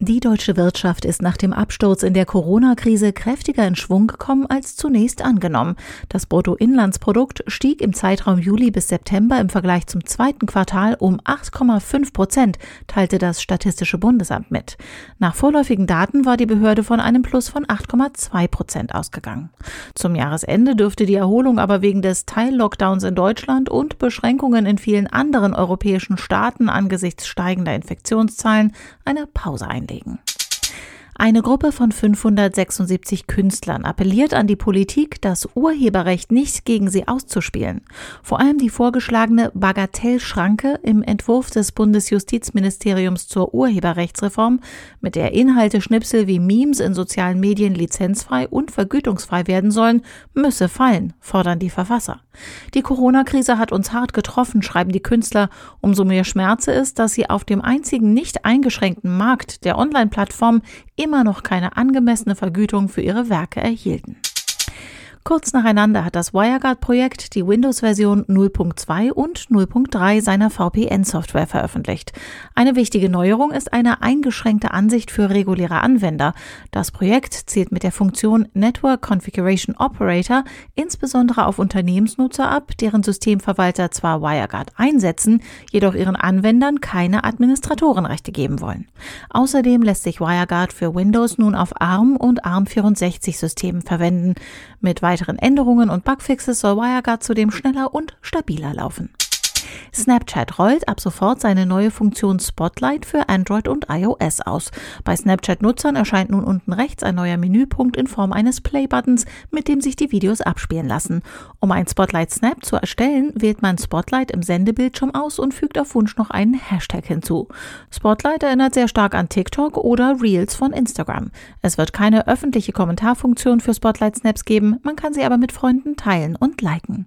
Die deutsche Wirtschaft ist nach dem Absturz in der Corona-Krise kräftiger in Schwung gekommen als zunächst angenommen. Das Bruttoinlandsprodukt stieg im Zeitraum Juli bis September im Vergleich zum zweiten Quartal um 8,5 Prozent, teilte das Statistische Bundesamt mit. Nach vorläufigen Daten war die Behörde von einem Plus von 8,2 Prozent ausgegangen. Zum Jahresende dürfte die Erholung aber wegen des Teil-Lockdowns in Deutschland und Beschränkungen in vielen anderen europäischen Staaten angesichts steigender Infektionszahlen eine Pause einlegen. Eine Gruppe von 576 Künstlern appelliert an die Politik, das Urheberrecht nicht gegen sie auszuspielen. Vor allem die vorgeschlagene Bagatellschranke im Entwurf des Bundesjustizministeriums zur Urheberrechtsreform, mit der Inhalte Schnipsel wie Memes in sozialen Medien lizenzfrei und vergütungsfrei werden sollen, müsse fallen, fordern die Verfasser. Die Corona-Krise hat uns hart getroffen, schreiben die Künstler. Umso mehr Schmerze ist, dass sie auf dem einzigen nicht eingeschränkten Markt der Online-Plattform immer noch keine angemessene Vergütung für ihre Werke erhielten. Kurz nacheinander hat das WireGuard-Projekt die Windows-Version 0.2 und 0.3 seiner VPN-Software veröffentlicht. Eine wichtige Neuerung ist eine eingeschränkte Ansicht für reguläre Anwender. Das Projekt zielt mit der Funktion Network Configuration Operator insbesondere auf Unternehmensnutzer ab, deren Systemverwalter zwar WireGuard einsetzen, jedoch ihren Anwendern keine Administratorenrechte geben wollen. Außerdem lässt sich WireGuard für Windows nun auf ARM und ARM64-Systemen verwenden. Mit weiteren Änderungen und Bugfixes soll WireGuard zudem schneller und stabiler laufen. Snapchat rollt ab sofort seine neue Funktion Spotlight für Android und iOS aus. Bei Snapchat-Nutzern erscheint nun unten rechts ein neuer Menüpunkt in Form eines Play-Buttons, mit dem sich die Videos abspielen lassen. Um ein Spotlight-Snap zu erstellen, wählt man Spotlight im Sendebildschirm aus und fügt auf Wunsch noch einen Hashtag hinzu. Spotlight erinnert sehr stark an TikTok oder Reels von Instagram. Es wird keine öffentliche Kommentarfunktion für Spotlight-Snaps geben, man kann sie aber mit Freunden teilen und liken.